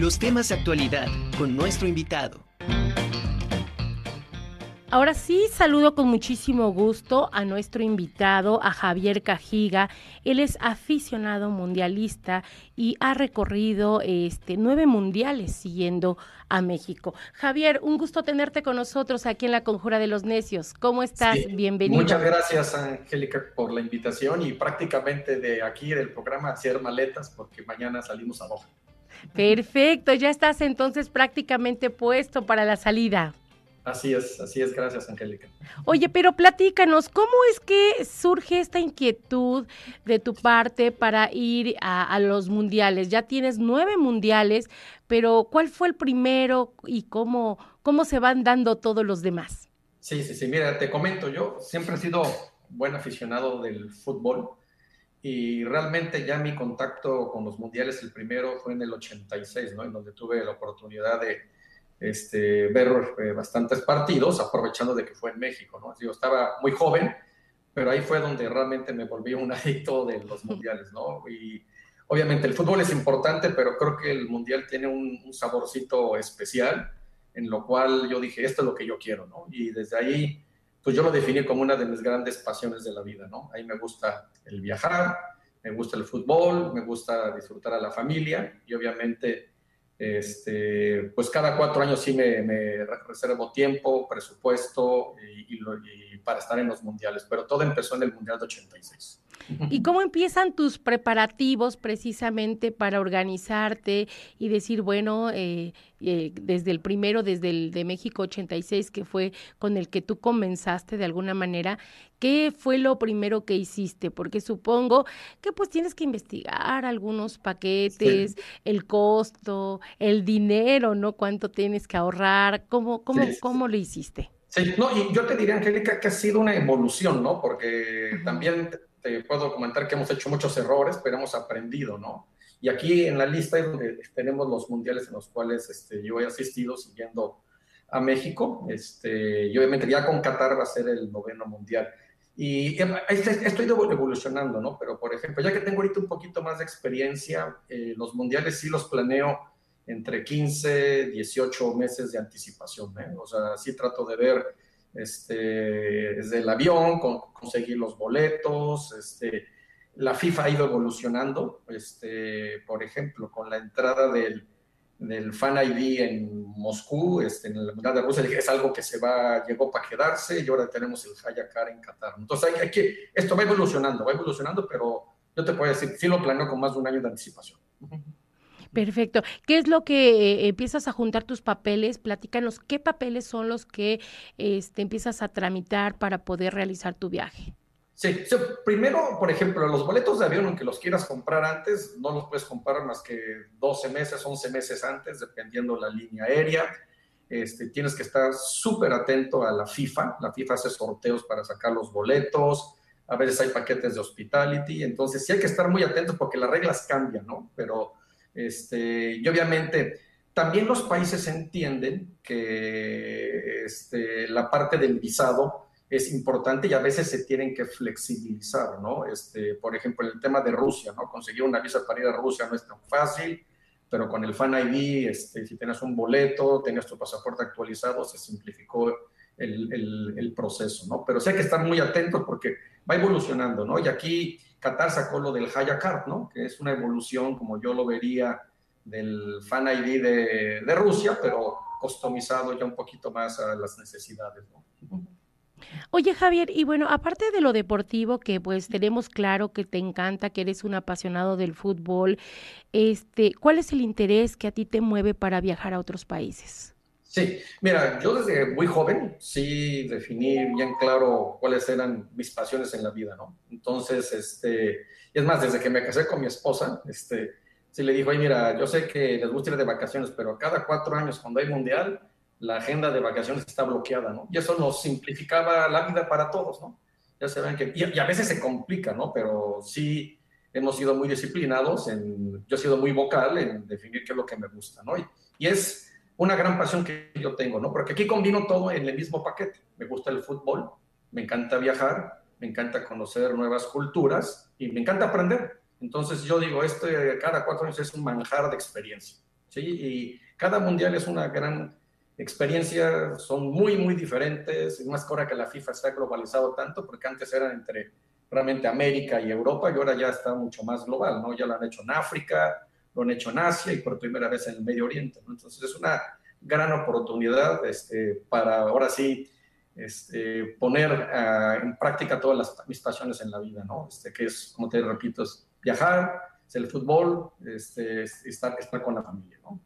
Los temas de actualidad con nuestro invitado. Ahora sí, saludo con muchísimo gusto a nuestro invitado, a Javier Cajiga. Él es aficionado mundialista y ha recorrido este, nueve mundiales siguiendo a México. Javier, un gusto tenerte con nosotros aquí en la Conjura de los Necios. ¿Cómo estás? Bienvenido. Muchas gracias, Angélica, por la invitación y prácticamente de aquí del programa hacer maletas porque mañana salimos a Doha. Perfecto, ya estás entonces prácticamente puesto para la salida. Así es, así es, gracias Angélica. Oye, pero platícanos, ¿cómo es que surge esta inquietud de tu parte para ir a, los mundiales? Ya tienes nueve mundiales, pero ¿cuál fue el primero y cómo, cómo se van dando todos los demás? Sí, sí, sí, mira, te comento, yo siempre he sido buen aficionado del fútbol y realmente ya mi contacto con los mundiales, el primero fue en el 86, ¿no? En donde tuve la oportunidad de este, ver eh, bastantes partidos, aprovechando de que fue en México, ¿no? Yo estaba muy joven, pero ahí fue donde realmente me volví un adicto de los mundiales, ¿no? Y obviamente el fútbol es importante, pero creo que el mundial tiene un, saborcito especial, en lo cual yo dije, esto es lo que yo quiero, ¿no? Y desde ahí, pues yo lo definí como una de mis grandes pasiones de la vida, ¿no? Ahí me gusta el viajar, me gusta el fútbol, me gusta disfrutar a la familia y obviamente este, pues cada cuatro años sí me, reservo tiempo, presupuesto y, para estar en los mundiales, pero todo empezó en el Mundial de 86. ¿Y cómo empiezan tus preparativos precisamente para organizarte y decir, bueno, eh, eh, desde el primero, desde el de México 86, que fue con el que tú comenzaste de alguna manera, ¿qué fue lo primero que hiciste? Porque supongo que pues tienes que investigar algunos paquetes, el costo, el dinero, ¿no? ¿Cuánto tienes que ahorrar? ¿Cómo, cómo, cómo lo hiciste? Sí, no, y yo te diría, Angélica, que ha sido una evolución, ¿no? Porque también te puedo comentar que hemos hecho muchos errores, pero hemos aprendido, ¿no? Y aquí en la lista es donde tenemos los mundiales en los cuales este, yo he asistido siguiendo a México. Este, y obviamente ya con Qatar va a ser el noveno mundial. Y este, estoy evolucionando, ¿no? Pero, por ejemplo, ya que tengo ahorita un poquito más de experiencia, eh, los mundiales sí los planeo entre 15, 18 meses de anticipación. ¿eh? O sea, sí trato de ver este, desde el avión, con, conseguir los boletos. Este, la FIFA ha ido evolucionando, este, por ejemplo, con la entrada del, del Fan ID en Moscú, este, en la Mundial de Rusia, es algo que se va, llegó para quedarse y ahora tenemos el Hayakar en Qatar. Entonces, hay, que, esto va evolucionando, va evolucionando, pero yo te puedo decir, sí lo planeo con más de un año de anticipación. Perfecto. ¿Qué es lo que eh, empiezas a juntar tus papeles? Platícanos, ¿qué papeles son los que este, empiezas a tramitar para poder realizar tu viaje? Sí, primero, por ejemplo, los boletos de avión, aunque los quieras comprar antes, no los puedes comprar más que 12 meses, 11 meses antes, dependiendo la línea aérea. Este, tienes que estar súper atento a la FIFA. La FIFA hace sorteos para sacar los boletos. A veces hay paquetes de hospitality. Entonces, sí hay que estar muy atentos porque las reglas cambian, ¿no? Pero este, y obviamente también los países entienden que este, la parte del visado es importante y a veces se tienen que flexibilizar, ¿no? Este, por ejemplo, el tema de Rusia, ¿no? Conseguir una visa para ir a Rusia no es tan fácil, pero con el Fan ID, este, si tienes un boleto, tenías tu pasaporte actualizado, se simplificó el, proceso, ¿no? Pero sí hay que estar muy atentos porque va evolucionando, ¿no? Y aquí Qatar sacó lo del Hayakart, ¿no? Que es una evolución, como yo lo vería, del Fan ID de, de Rusia, pero customizado ya un poquito más a las necesidades, ¿no? Oye Javier, y bueno, aparte de lo deportivo, que pues tenemos claro que te encanta, que eres un apasionado del fútbol, este, ¿cuál es el interés que a ti te mueve para viajar a otros países? Sí, mira, yo desde muy joven sí definí bien claro cuáles eran mis pasiones en la vida, ¿no? Entonces, este, y es más, desde que me casé con mi esposa, este, sí le dijo, ay, mira, yo sé que les gusta ir de vacaciones, pero cada cuatro años cuando hay mundial, la agenda de vacaciones está bloqueada, ¿no? Y eso nos simplificaba la vida para todos, ¿no? Ya se ven que, y, a veces se complica, ¿no? Pero sí hemos sido muy disciplinados, en, yo he sido muy vocal en definir qué es lo que me gusta, ¿no? y es una gran pasión que yo tengo, ¿no? Porque aquí combino todo en el mismo paquete. Me gusta el fútbol, me encanta viajar, me encanta conocer nuevas culturas y me encanta aprender. Entonces yo digo, esto cada cuatro años es un manjar de experiencia. ¿sí? Y cada mundial es una gran experiencia, son muy, muy diferentes, y más ahora que la FIFA está globalizado tanto, porque antes eran entre realmente América y Europa, y ahora ya está mucho más global, ¿no? Ya lo han hecho en África, lo han hecho en Asia y por primera vez en el Medio Oriente, ¿no? Entonces es una gran oportunidad este, para ahora sí este, poner uh, en práctica todas las, mis pasiones en la vida, ¿no? Este, que es, como te repito, es viajar, es el fútbol, este, estar, estar con la familia, ¿no?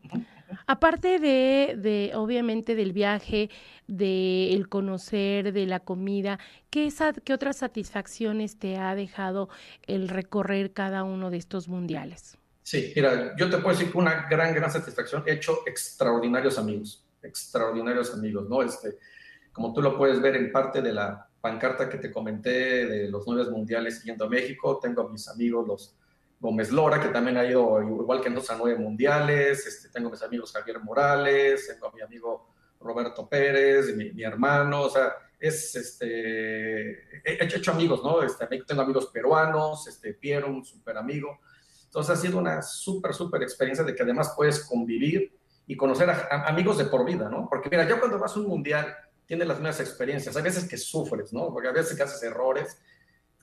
Aparte de, de, obviamente, del viaje, del el conocer, de la comida, ¿qué, ¿qué otras satisfacciones te ha dejado el recorrer cada uno de estos mundiales? Sí, mira, yo te puedo decir que una gran, gran satisfacción. He hecho extraordinarios amigos, extraordinarios amigos, ¿no? Este, como tú lo puedes ver en parte de la pancarta que te comenté de los nueve mundiales siguiendo a México, tengo a mis amigos los Gómez Lora, que también ha ido igual que en a nueve mundiales, este, tengo a mis amigos Javier Morales, tengo a mi amigo Roberto Pérez, mi, hermano, o sea, es, este, he hecho amigos, ¿no? Este, tengo amigos peruanos, este, Piero, un súper amigo, entonces ha sido una súper, súper experiencia de que además puedes convivir y conocer a, a, amigos de por vida, ¿no? Porque mira, yo cuando vas a un mundial tienes las mismas experiencias, hay veces que sufres, ¿no? Porque a veces que haces errores,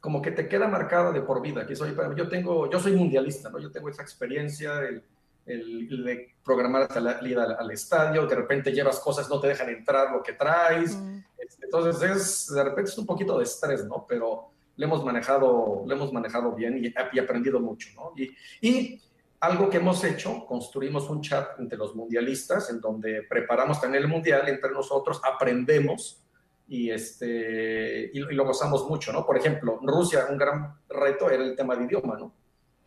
como que te queda marcada de por vida. Que soy, yo tengo, yo soy mundialista, ¿no? Yo tengo esa experiencia, el, el, de programar hasta la ida al, al, estadio, de repente llevas cosas, no te dejan entrar lo que traes. Mm. Entonces, es, de repente es un poquito de estrés, ¿no? Pero le hemos manejado, le hemos manejado bien y, y aprendido mucho, ¿no? Y, y, algo que hemos hecho, construimos un chat entre los mundialistas en donde preparamos también el mundial entre nosotros, aprendemos y, este, y, y lo gozamos mucho, ¿no? Por ejemplo, Rusia un gran reto era el tema de idioma, ¿no?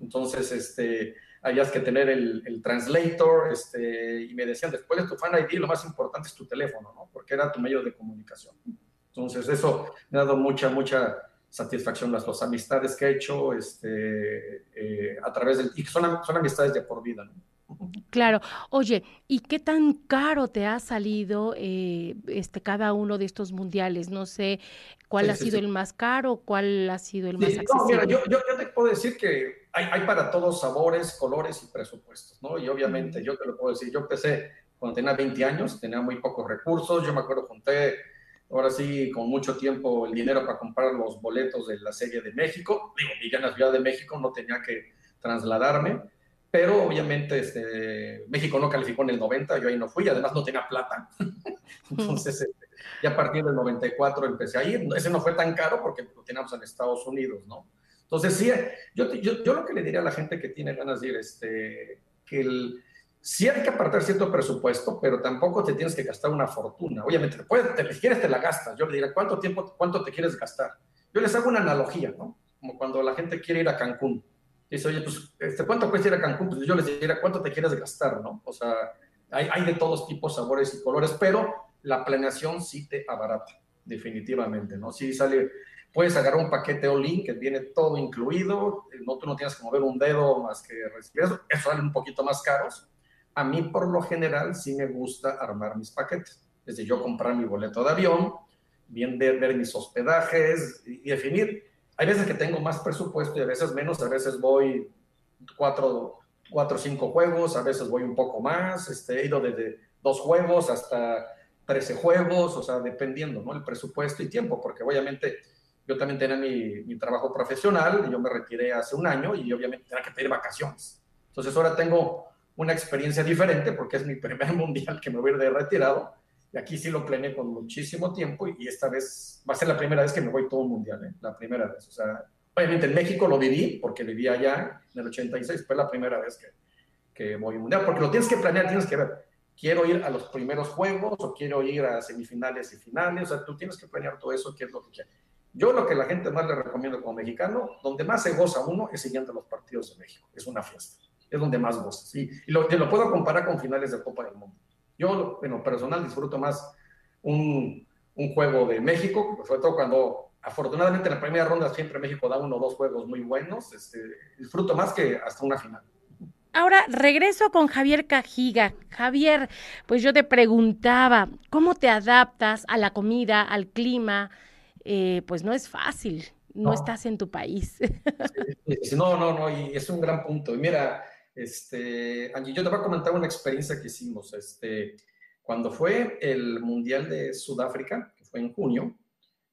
Entonces, este, habías que tener el, el, translator, este, y me decían, después de tu fan ID, lo más importante es tu teléfono, ¿no? Porque era tu medio de comunicación. Entonces, eso me ha dado mucha, mucha satisfacción las dos amistades que he hecho este, eh, a través del... y son, son amistades de por vida, ¿no? Claro. Oye, ¿y qué tan caro te ha salido eh, este cada uno de estos mundiales? No sé cuál sí, ha sí, sido sí. el más caro, cuál ha sido el más accesible. No, mira, yo, yo, yo, te puedo decir que hay, hay, para todos sabores, colores y presupuestos, ¿no? Y obviamente yo te lo puedo decir, yo empecé cuando tenía 20 años, tenía muy pocos recursos, yo me acuerdo, junté ahora sí, con mucho tiempo, el dinero para comprar los boletos de la Serie de México. Digo, vivía en la Ciudad de México, no tenía que trasladarme, pero obviamente este, México no calificó en el 90, yo ahí no fui, además no tenía plata. Entonces, este, ya a partir del 94 empecé a ir. Ese no fue tan caro porque lo teníamos en Estados Unidos, ¿no? Entonces, sí, yo, yo, yo lo que le diría a la gente que tiene ganas de ir, este, que el sí hay que apartar cierto presupuesto, pero tampoco te tienes que gastar una fortuna. Obviamente, te puedes, te, si quieres te la gastas. Yo le diré, ¿cuánto tiempo, cuánto te quieres gastar? Yo les hago una analogía, ¿no? Como cuando la gente quiere ir a Cancún. Dice, oye, pues, este, ¿cuánto cuesta ir a Cancún? Pues yo les diría, ¿cuánto te quieres gastar, no? O sea, hay, de todos tipos, sabores y colores, pero la planeación sí te abarata, definitivamente, ¿no? Sí sale, puedes agarrar un paquete all-in que viene todo incluido, no, tú no tienes que mover un dedo más que recibir eso, eso sale un poquito más caros, a mí por lo general sí me gusta armar mis paquetes. Desde yo comprar mi boleto de avión, bien ver, mis hospedajes y, definir. Hay veces que tengo más presupuesto y a veces menos, a veces voy cuatro, cuatro o cinco juegos, a veces voy un poco más, este, he ido desde dos juegos hasta 13 juegos, o sea, dependiendo, ¿no? El presupuesto y tiempo, porque obviamente yo también tenía mi, trabajo profesional, yo me retiré hace un año y obviamente tenía que pedir vacaciones. Entonces ahora tengo una experiencia diferente porque es mi primer mundial que me voy a ir de retirado. Y aquí sí lo planeé con muchísimo tiempo y esta vez va a ser la primera vez que me voy todo un mundial, ¿eh? la primera vez. O sea, obviamente en México lo viví porque vivía allá en el 86, fue la primera vez que, que voy a mundial, porque lo tienes que planear, tienes que ver, quiero ir a los primeros juegos o quiero ir a semifinales y finales, o sea, tú tienes que planear todo eso, qué es lo que quieres. Yo lo que la gente más le recomiendo como mexicano, donde más se goza uno es siguiendo los partidos de México, es una fiesta es donde más gozas. Y, y lo, te lo puedo comparar con finales de Copa del Mundo. Yo, en lo personal, disfruto más un, un juego de México, sobre todo cuando, afortunadamente, en la primera ronda siempre México da uno o dos juegos muy buenos. Este, disfruto más que hasta una final. Ahora regreso con Javier Cajiga. Javier, pues yo te preguntaba, ¿cómo te adaptas a la comida, al clima? Eh, pues no es fácil, no, no, estás en tu país. No, no, no, y es un gran punto. Y mira, Este, Angie, yo te voy a comentar una experiencia que hicimos. Este, cuando fue el Mundial de Sudáfrica, que fue en junio,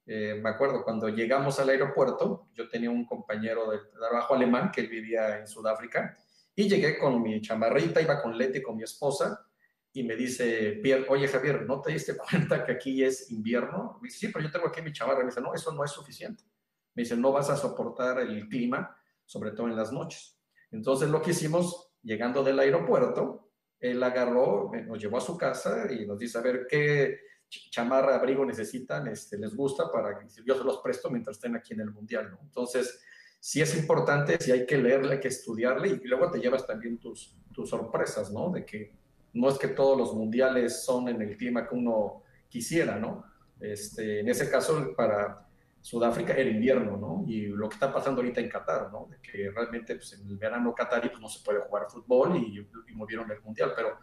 eh, me acuerdo cuando llegamos al aeropuerto, yo tenía un compañero de trabajo alemán que vivía en Sudáfrica y llegué con mi chamarrita, iba con Leti, con mi esposa, y me dice, Pierre, oye Javier, ¿no te diste cuenta que aquí es invierno? Me dice, sí, pero yo tengo aquí mi chamarra. Me dice, no, eso no es suficiente. Me dice, no vas a soportar el clima, sobre todo en las noches. Entonces lo que hicimos, llegando del aeropuerto, él agarró, nos llevó a su casa y nos dice, a ver, ¿qué chamarra, abrigo necesitan? Este, ¿Les gusta? Para que yo se los presto mientras estén aquí en el Mundial, ¿no? Entonces, sí es importante, sí hay que leerle, hay que estudiarle y luego te llevas también tus, tus sorpresas, ¿no? De que no es que todos los mundiales son en el clima que uno quisiera, ¿no? Este, en ese caso, para Sudáfrica era invierno, ¿no? Y lo que está pasando ahorita en Qatar, ¿no? De que realmente pues, en el verano qatarí pues, no se puede jugar fútbol y, y movieron el mundial, pero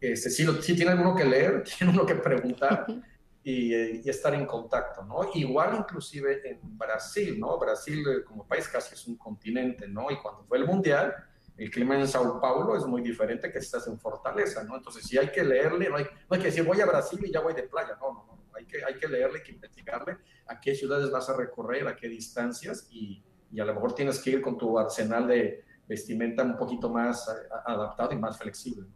este, sí, sí tiene uno que leer, tiene uno que preguntar y, y, estar en contacto, ¿no? Igual inclusive en Brasil, ¿no? Brasil eh, como país casi es un continente, ¿no? Y cuando fue el mundial el clima en Sao Paulo es muy diferente que si estás en Fortaleza, ¿no? Entonces, sí hay que leerle, no hay, no hay que decir voy a Brasil y ya voy de playa, no, no, no, hay que leerle, hay que investigarle a qué ciudades vas a recorrer, a qué distancias y, y a lo mejor tienes que ir con tu arsenal de vestimenta un poquito más adaptado y más flexible.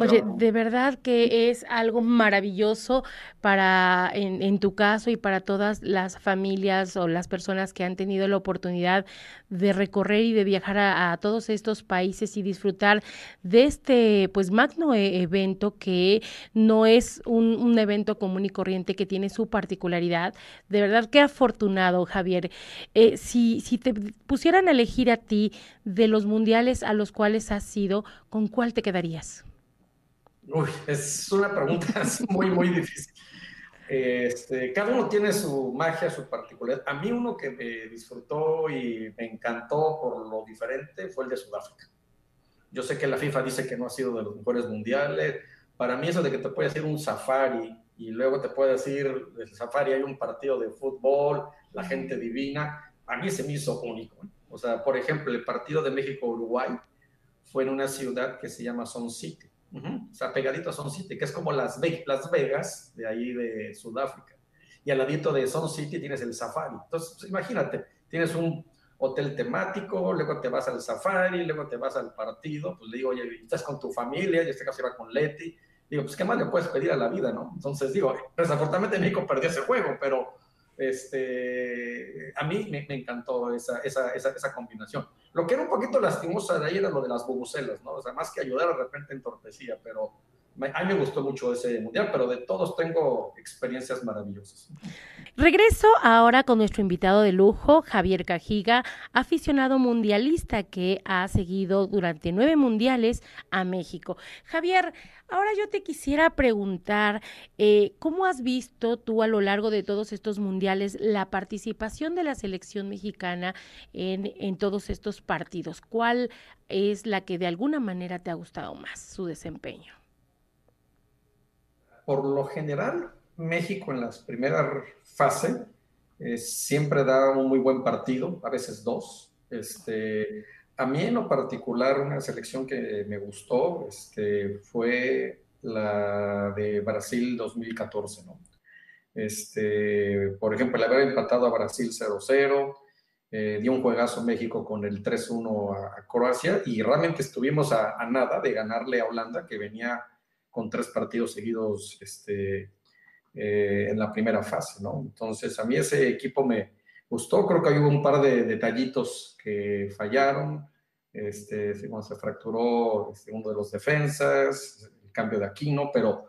Oye, de verdad que es algo maravilloso para, en, en, tu caso y para todas las familias o las personas que han tenido la oportunidad de recorrer y de viajar a, a todos estos países y disfrutar de este, pues, magno e evento que no es un, un, evento común y corriente que tiene su particularidad. De verdad que afortunado, Javier. Eh, si, si te pusieran a elegir a ti de los mundiales a los cuales has ido, ¿con cuál te quedarías? Uy, es una pregunta muy, muy difícil. Este, cada uno tiene su magia, su particularidad. A mí uno que me disfrutó y me encantó por lo diferente fue el de Sudáfrica. Yo sé que la FIFA dice que no ha sido de los mejores mundiales. Para mí eso de que te puede hacer un safari y luego te puede decir, del safari hay un partido de fútbol, la gente divina, a mí se me hizo único. O sea, por ejemplo, el partido de México-Uruguay fue en una ciudad que se llama Son City o sea, pegadito a Son City, que es como Las, Las Vegas, de ahí de Sudáfrica. Y al ladito de Son City tienes el safari. Entonces, pues, imagínate, tienes un hotel temático, luego te vas al safari, luego te vas al partido, pues le digo, oye, estás con tu familia, y este caso iba con Leti, digo, pues qué más le puedes pedir a la vida, ¿no? Entonces digo, desafortunadamente México perdió ese juego, pero este, a mí me, encantó esa, esa, esa, esa, combinación. Lo que era un poquito lastimosa de ahí era lo de las bubucelas, ¿no? O sea, más que ayudar, de repente entorpecía, pero a mí me gustó mucho ese mundial, pero de todos tengo experiencias maravillosas. Regreso ahora con nuestro invitado de lujo, Javier Cajiga, aficionado mundialista que ha seguido durante nueve mundiales a México. Javier, ahora yo te quisiera preguntar, eh, ¿cómo has visto tú a lo largo de todos estos mundiales la participación de la selección mexicana en, en todos estos partidos? ¿Cuál es la que de alguna manera te ha gustado más su desempeño? Por lo general, México en las primeras fases eh, siempre da un muy buen partido, a veces dos. Este, a mí en lo particular, una selección que me gustó este, fue la de Brasil 2014, ¿no? Este, por ejemplo, el haber empatado a Brasil 0-0, eh, dio un juegazo México con el 3-1 a, a, Croacia y realmente estuvimos a, a, nada de ganarle a Holanda, que venía con tres partidos seguidos este, eh, en la primera fase, ¿no? Entonces, a mí ese equipo me gustó, creo que hubo un par de detallitos que fallaron, este, cuando se fracturó este, uno de los defensas, el cambio de Aquino, pero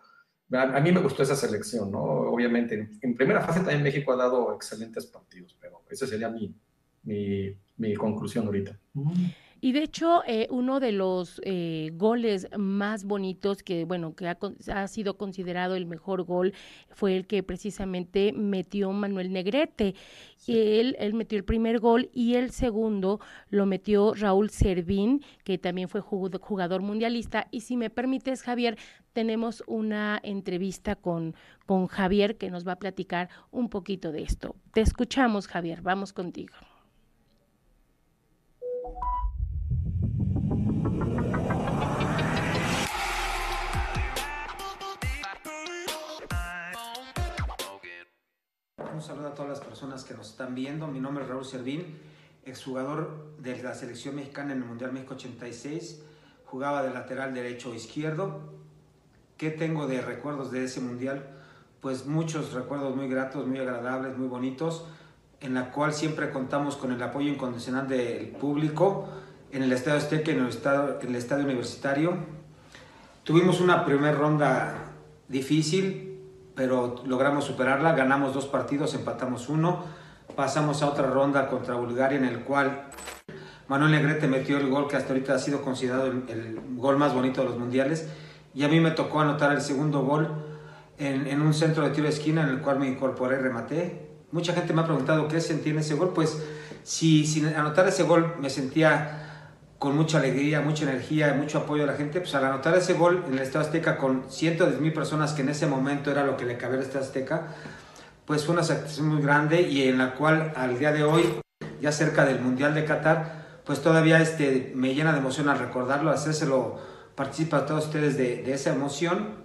a, mí me gustó esa selección, ¿no? Obviamente, en, primera fase también México ha dado excelentes partidos, pero esa sería mi, mi, mi conclusión ahorita. Y de hecho, eh, uno de los eh, goles más bonitos que, bueno, que ha, ha, sido considerado el mejor gol fue el que precisamente metió Manuel Negrete. Sí. Él, él metió el primer gol y el segundo lo metió Raúl Servín, que también fue jugador mundialista. Y si me permites, Javier, tenemos una entrevista con, con Javier que nos va a platicar un poquito de esto. Te escuchamos, Javier. Vamos contigo. Saludo a todas las personas que nos están viendo. Mi nombre es Raúl Servín, exjugador de la selección mexicana en el Mundial México 86. Jugaba de lateral derecho o izquierdo. ¿Qué tengo de recuerdos de ese Mundial? Pues muchos recuerdos muy gratos, muy agradables, muy bonitos, en la cual siempre contamos con el apoyo incondicional del público en el Estadio Azteca en el Estadio, en el estadio Universitario. Tuvimos una primera ronda difícil, pero logramos superarla, ganamos dos partidos, empatamos uno, pasamos a otra ronda contra Bulgaria en el cual Manuel Negrete metió el gol que hasta ahorita ha sido considerado el, gol más bonito de los mundiales y a mí me tocó anotar el segundo gol en, en, un centro de tiro de esquina en el cual me incorporé rematé. Mucha gente me ha preguntado qué sentí en ese gol, pues si sin anotar ese gol me sentía con mucha alegría, mucha energía, mucho apoyo a la gente, pues al anotar ese gol en el Estado Azteca con cientos de mil personas que en ese momento era lo que le cabía al Estado Azteca, pues fue una satisfacción muy grande y en la cual al día de hoy, ya cerca del Mundial de Qatar, pues todavía este, me llena de emoción al recordarlo, hacérselo participa a todos ustedes de, esa emoción.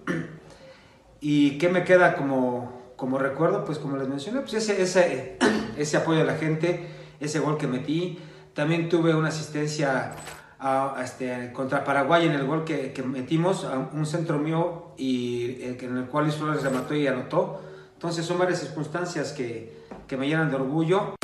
¿Y qué me queda como, como recuerdo? Pues como les mencioné, pues ese, ese, ese apoyo a la gente, ese gol que metí, también tuve una asistencia a, este, contra Paraguay en el gol que, que, metimos, a un centro mío y eh, en el cual Luis Flores remató y anotó. Entonces son varias circunstancias que, que me llenan de orgullo.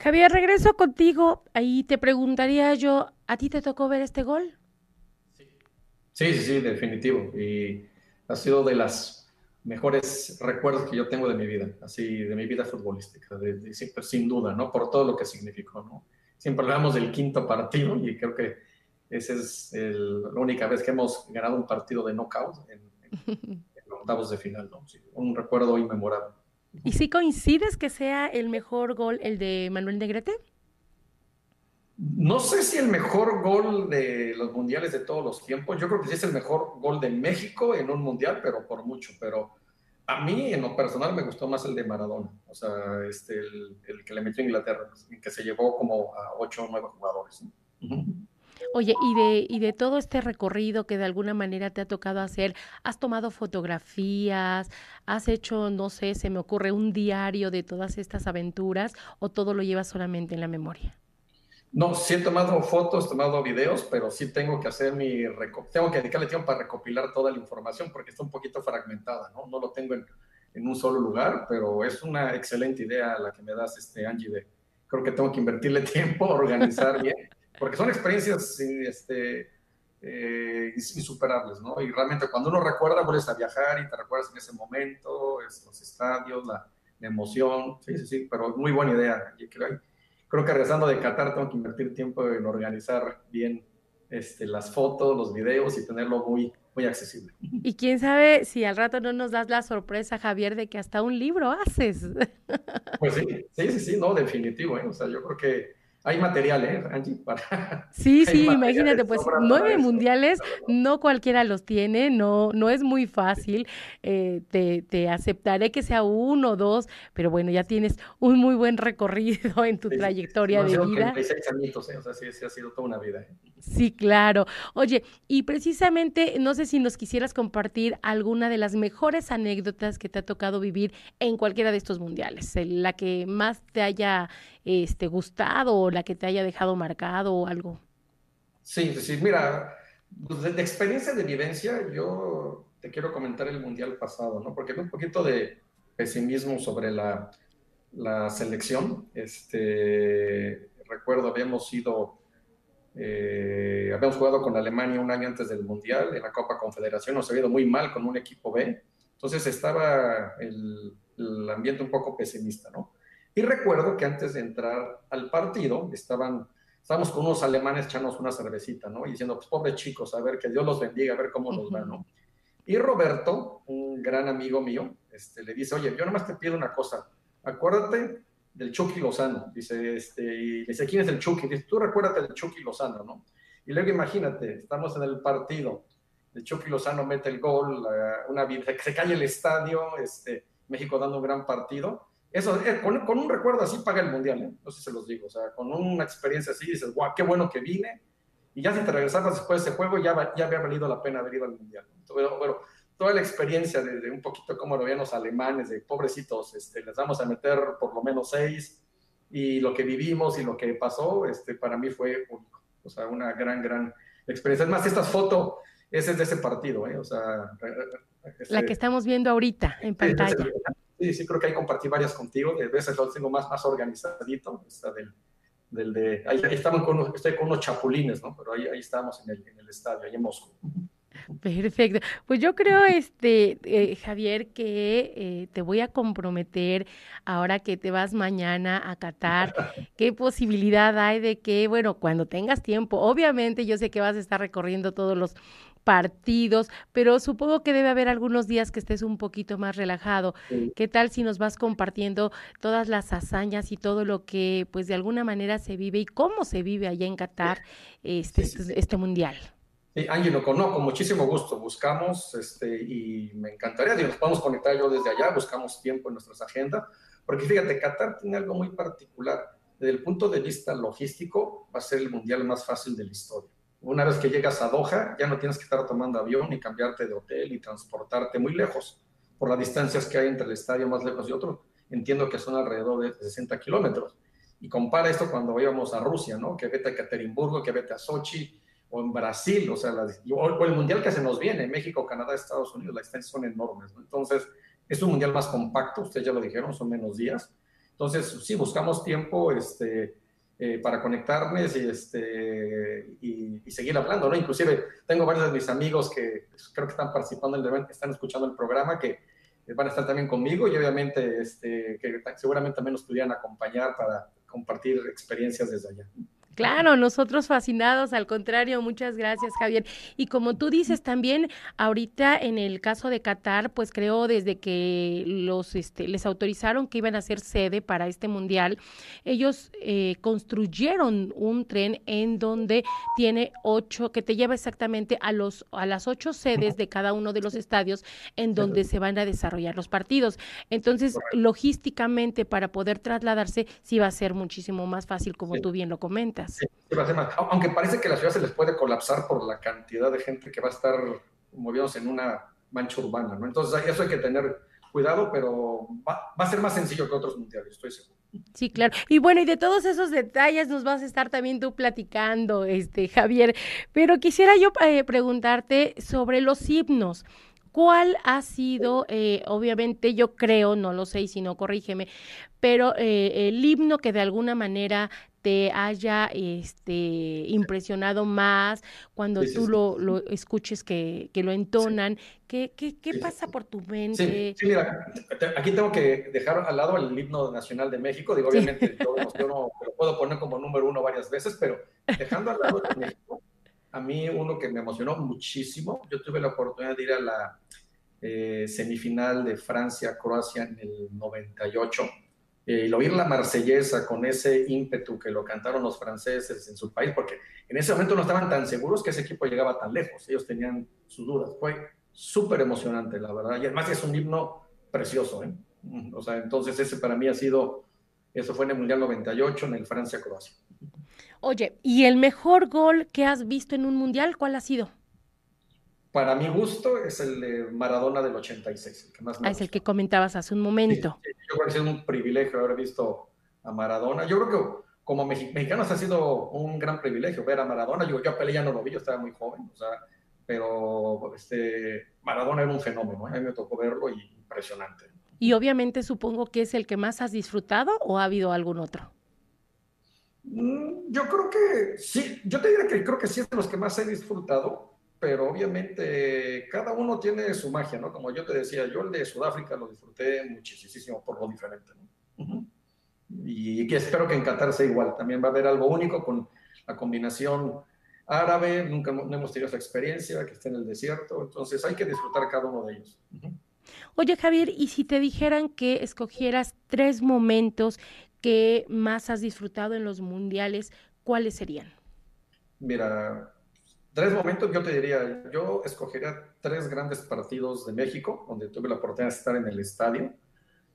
Javier, regreso contigo. Ahí te preguntaría yo, ¿a ti te tocó ver este gol? Sí, sí, sí, definitivo. Y ha sido de las mejores recuerdos que yo tengo de mi vida, así de mi vida futbolística, de, pues, sin duda, ¿no? Por todo lo que significó, ¿no? Siempre hablamos del quinto partido y creo que esa es la única vez que hemos ganado un partido de knockout en, en, octavos de final, ¿no? un recuerdo inmemorable. ¿Y si coincides que sea el mejor gol el de Manuel Negrete? No sé si el mejor gol de los mundiales de todos los tiempos. Yo creo que sí es el mejor gol de México en un mundial, pero por mucho. Pero a mí, en lo personal, me gustó más el de Maradona. O sea, este, el, que le metió a Inglaterra, que se llevó como a ocho o nueve jugadores. Oye, y de, y de todo este recorrido que de alguna manera te ha tocado hacer, ¿has tomado fotografías? ¿Has hecho, no sé, se me ocurre un diario de todas estas aventuras o todo lo llevas solamente en la memoria? No, sí he tomado fotos, he tomado videos, pero sí tengo que hacer mi... Tengo que dedicarle tiempo para recopilar toda la información porque está un poquito fragmentada, ¿no? No lo tengo en, un solo lugar, pero es una excelente idea la que me das, este, Angie. Creo que tengo que invertirle tiempo, organizar bien, porque son experiencias este, eh, insuperables, ¿no? Y realmente cuando uno recuerda, vuelves a viajar y te recuerdas en ese momento, los estadios, la, la emoción, sí, sí, sí, pero muy buena idea, Angie, creo creo que regresando de Qatar tengo que invertir tiempo en organizar bien este, las fotos, los videos y tenerlo muy, muy accesible. Y quién sabe si al rato no nos das la sorpresa, Javier, de que hasta un libro haces. Pues sí, sí, sí, sí, no, definitivo. ¿eh? O sea, yo creo que hay material, ¿eh, Angie? Para... Sí, sí, imagínate, pues nueve mundiales, no cualquiera los tiene, no, no es muy fácil. Eh, te, te, aceptaré que sea uno o dos, pero bueno, ya tienes un muy buen recorrido en tu trayectoria de vida. 36 añitos, ¿eh? o sea, sí, sí, ha sido toda una vida. ¿eh? Sí, claro. Oye, y precisamente, no sé si nos quisieras compartir alguna de las mejores anécdotas que te ha tocado vivir en cualquiera de estos mundiales, la que más te haya este, gustado o la que te haya dejado marcado o algo. Sí, sí, mira, pues, de, experiencia de vivencia, yo te quiero comentar el mundial pasado, ¿no? Porque un poquito de pesimismo sobre la, la selección. Este, recuerdo, habíamos ido, eh, habíamos jugado con Alemania un año antes del mundial en la Copa Confederación, nos había ido muy mal con un equipo B, entonces estaba el, el ambiente un poco pesimista, ¿no? Y recuerdo que antes de entrar al partido, estaban, estábamos con unos alemanes echándonos una cervecita, ¿no? Y diciendo, pues pobres chicos, a ver, que Dios los bendiga, a ver cómo nos va, ¿no? Y Roberto, un gran amigo mío, este, le dice, oye, yo nomás te pido una cosa, acuérdate del Chucky Lozano, dice, este, y dice, ¿quién es el Chucky? Dice, tú recuérdate del Chucky Lozano, ¿no? Y luego imagínate, estamos en el partido, el Chucky Lozano mete el gol, una, se cae el estadio, este, México dando un gran partido, eso, eh, con, un recuerdo así paga el mundial, ¿eh? no sé si se los digo, o sea, con una experiencia así dices, guau, qué bueno que vine, y ya si te regresabas después de ese juego, ya, ya había valido la pena haber ido al Mundial. Pero, pero toda la experiencia de, un poquito como lo veían los alemanes, de pobrecitos, este, les vamos a meter por lo menos seis, y lo que vivimos y lo que pasó, este, para mí fue único. O sea, una gran, gran experiencia. Es más, esta foto, esa es de ese partido, ¿eh? O sea... la que estamos viendo ahorita en pantalla. Sí, sí, creo que ahí compartí varias contigo, de veces lo tengo más, más organizadito, esta del, del de, ahí, estamos con, estoy con unos chapulines, ¿no? Pero ahí, ahí estábamos en el, en el estadio, ahí en Moscú. Perfecto. Pues yo creo, este, eh, Javier, que eh, te voy a comprometer ahora que te vas mañana a Qatar. ¿Qué posibilidad hay de que, bueno, cuando tengas tiempo, obviamente yo sé que vas a estar recorriendo todos los partidos, pero supongo que debe haber algunos días que estés un poquito más relajado. ¿Qué tal si nos vas compartiendo todas las hazañas y todo lo que, pues, de alguna manera se vive y cómo se vive allá en Qatar este, este, este mundial? Sí, Ángelo, con, no, con muchísimo gusto. Buscamos este, y me encantaría, si nos podemos conectar yo desde allá, buscamos tiempo en nuestras agendas, porque fíjate, Qatar tiene algo muy particular. Desde el punto de vista logístico, va a ser el mundial más fácil de la historia. Una vez que llegas a Doha, ya no tienes que estar tomando avión ni cambiarte de hotel y transportarte muy lejos por las distancias que hay entre el estadio más lejos y otro. Entiendo que son alrededor de 60 kilómetros. Y compara esto cuando íbamos a Rusia, ¿no? Que vete a Caterimburgo, que vete a Sochi, o en Brasil, o sea, o, el mundial que se nos viene, México, Canadá, Estados Unidos, las distancias son enormes, Entonces, es un mundial más compacto, ustedes ya lo dijeron, son menos días. Entonces, sí, buscamos tiempo este, eh, para conectarnos y, este, y, seguir hablando, ¿no? Inclusive, tengo varios de mis amigos que creo que están participando en el evento, están escuchando el programa, que van a estar también conmigo y obviamente este, que seguramente también nos pudieran acompañar para compartir experiencias desde allá. Claro, nosotros fascinados, al contrario, muchas gracias Javier. Y como tú dices también, ahorita en el caso de Qatar, pues creo desde que los este, les autorizaron que iban a ser sede para este mundial, ellos eh, construyeron un tren en donde tiene ocho, que te lleva exactamente a los a las ocho sedes de cada uno de los estadios en donde se van a desarrollar los partidos. Entonces, logísticamente para poder trasladarse sí va a ser muchísimo más fácil, como tú bien lo comentas. Aunque parece que la ciudad se les puede colapsar por la cantidad de gente que va a estar moviéndose en una mancha urbana, ¿no? Entonces, eso hay que tener cuidado, pero va, a ser más sencillo que otros mundiales, estoy seguro. Sí, claro. Y bueno, y de todos esos detalles nos vas a estar también tú platicando, este Javier. Pero quisiera yo eh, preguntarte sobre los himnos. ¿Cuál ha sido, eh, obviamente yo creo, no lo sé y si no corrígeme, pero eh, el himno que de alguna manera te haya este, impresionado más cuando tú Lo, lo, escuches que, que lo entonan? ¿Qué, qué, qué pasa por tu mente? Sí, mira, aquí tengo que dejar al lado el himno nacional de México. Digo, obviamente yo, yo no, lo puedo poner como número uno varias veces, pero dejando al lado de México, a mí uno que me emocionó muchísimo, yo tuve la oportunidad de ir a la eh, semifinal de Francia-Croacia en el 98 eh, el oír la marsellesa con ese ímpetu que lo cantaron los franceses en su país, porque en ese momento no estaban tan seguros que ese equipo llegaba tan lejos, ellos tenían sus dudas, fue súper emocionante, la verdad, y además es un himno precioso, ¿eh? O sea, entonces ese para mí ha sido, eso fue en el Mundial 98, en el Francia-Croacia. Oye, ¿y el mejor gol que has visto en un Mundial, cuál ha sido? Para mi gusto, es el de Maradona del 86, el que más me ah, Es el que comentabas hace un momento. yo creo que es un privilegio haber visto a Maradona. Yo creo que como mexicanos ha sido un gran privilegio ver a Maradona. Yo, yo a Pelé ya no lo vi, yo estaba muy joven, o sea, pero este, Maradona era un fenómeno, ¿eh? a mí me tocó verlo y impresionante. Y obviamente supongo que es el que más has disfrutado o ha habido algún otro. Mm, yo creo que sí, yo te diría que creo que sí es de los que más he disfrutado, pero obviamente cada uno tiene su magia, ¿no? Como yo te decía, yo el de Sudáfrica lo disfruté muchísimo por lo diferente, ¿no? Y que espero que en Qatar sea igual, también va a haber algo único con la combinación árabe, nunca no hemos tenido esa experiencia, que esté en el desierto, entonces hay que disfrutar cada uno de ellos. Oye Javier, ¿y si te dijeran que escogieras tres momentos que más has disfrutado en los mundiales, cuáles serían? Mira, Tres momentos, yo te diría, yo escogería tres grandes partidos de México, donde tuve la oportunidad de estar en el estadio.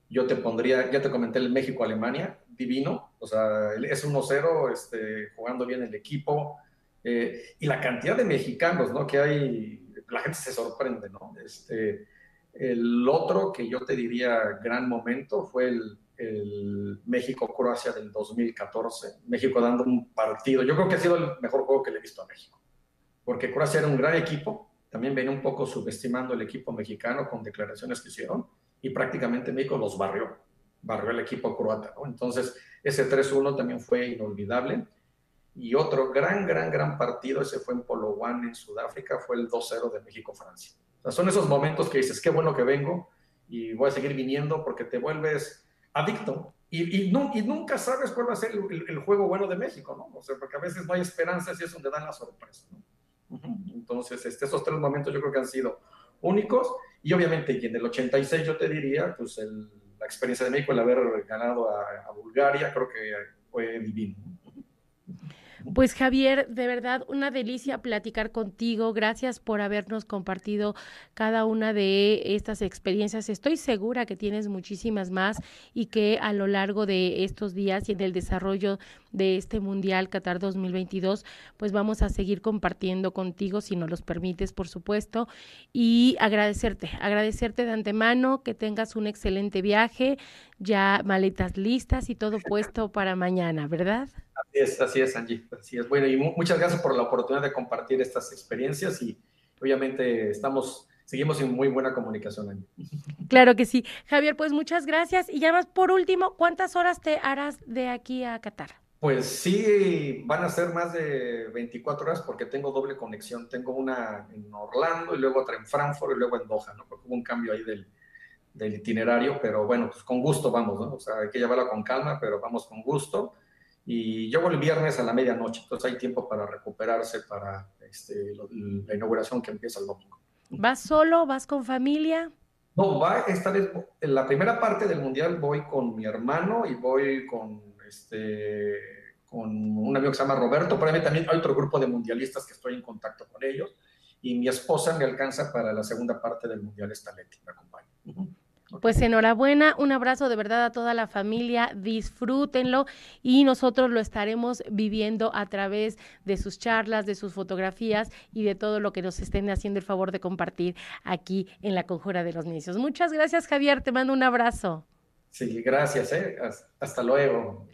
Yo te pondría, ya te comenté el México-Alemania, divino, o sea, es 1-0, este, jugando bien el equipo, Eh, y la cantidad de mexicanos, ¿no? Que hay, la gente se sorprende, ¿no? Este, el otro que yo te diría gran momento fue el, el México-Croacia del 2014. México dando un partido. Yo creo que ha sido el mejor juego que le he visto a México. Porque Croacia era un gran equipo. También venía un poco subestimando el equipo mexicano con declaraciones que hicieron. Y prácticamente México los barrió. Barrió el equipo croata. ¿no? Entonces, ese 3-1 también fue inolvidable. Y otro gran, gran, gran partido, ese fue en Polo One en Sudáfrica, fue el 2-0 de México-Francia. O sea, son esos momentos que dices, qué bueno que vengo y voy a seguir viniendo porque te vuelves adicto y, y, y nunca sabes cuál va a ser el, el, juego bueno de México, ¿no? O sea, porque a veces no hay esperanzas y es donde dan la sorpresa, ¿no? Entonces, este, esos tres momentos yo creo que han sido únicos y obviamente y en el 86 yo te diría, pues el, la experiencia de México, el haber ganado a, a Bulgaria, creo que fue divino. Pues Javier, de verdad, una delicia platicar contigo. Gracias por habernos compartido cada una de estas experiencias. Estoy segura que tienes muchísimas más y que a lo largo de estos días y en el desarrollo de este Mundial Qatar 2022, pues vamos a seguir compartiendo contigo, si nos los permites, por supuesto, y agradecerte, agradecerte de antemano, que tengas un excelente viaje, ya maletas listas y todo puesto para mañana, ¿verdad? Así es, así es, Angie. Así es. Bueno, y muchas gracias por la oportunidad de compartir estas experiencias y obviamente estamos, seguimos en muy buena comunicación, Angie. Claro que sí. Javier, pues muchas gracias. Y ya más por último, ¿cuántas horas te harás de aquí a Qatar? Pues sí, van a ser más de 24 horas porque tengo doble conexión. Tengo una en Orlando y luego otra en Frankfurt y luego en Doha, ¿no? Porque hubo un cambio ahí del, del itinerario, pero bueno, pues con gusto vamos, ¿no? O sea, hay que llevarla con calma, pero vamos con gusto. Y yo voy el viernes a la medianoche, entonces hay tiempo para recuperarse para este, la inauguración que empieza el domingo. ¿Vas solo? ¿Vas con familia? No, va esta vez, en la primera parte del mundial voy con mi hermano y voy con, este, con un amigo que se llama Roberto, pero también hay otro grupo de mundialistas que estoy en contacto con ellos y mi esposa me alcanza para la segunda parte del mundial esta Leti, me acompaña. Uh -huh. Pues enhorabuena, un abrazo de verdad a toda la familia, disfrútenlo y nosotros lo estaremos viviendo a través de sus charlas, de sus fotografías y de todo lo que nos estén haciendo el favor de compartir aquí en la Conjura de los Necios. Muchas gracias Javier, te mando un abrazo. Sí, gracias, ¿eh? hasta luego.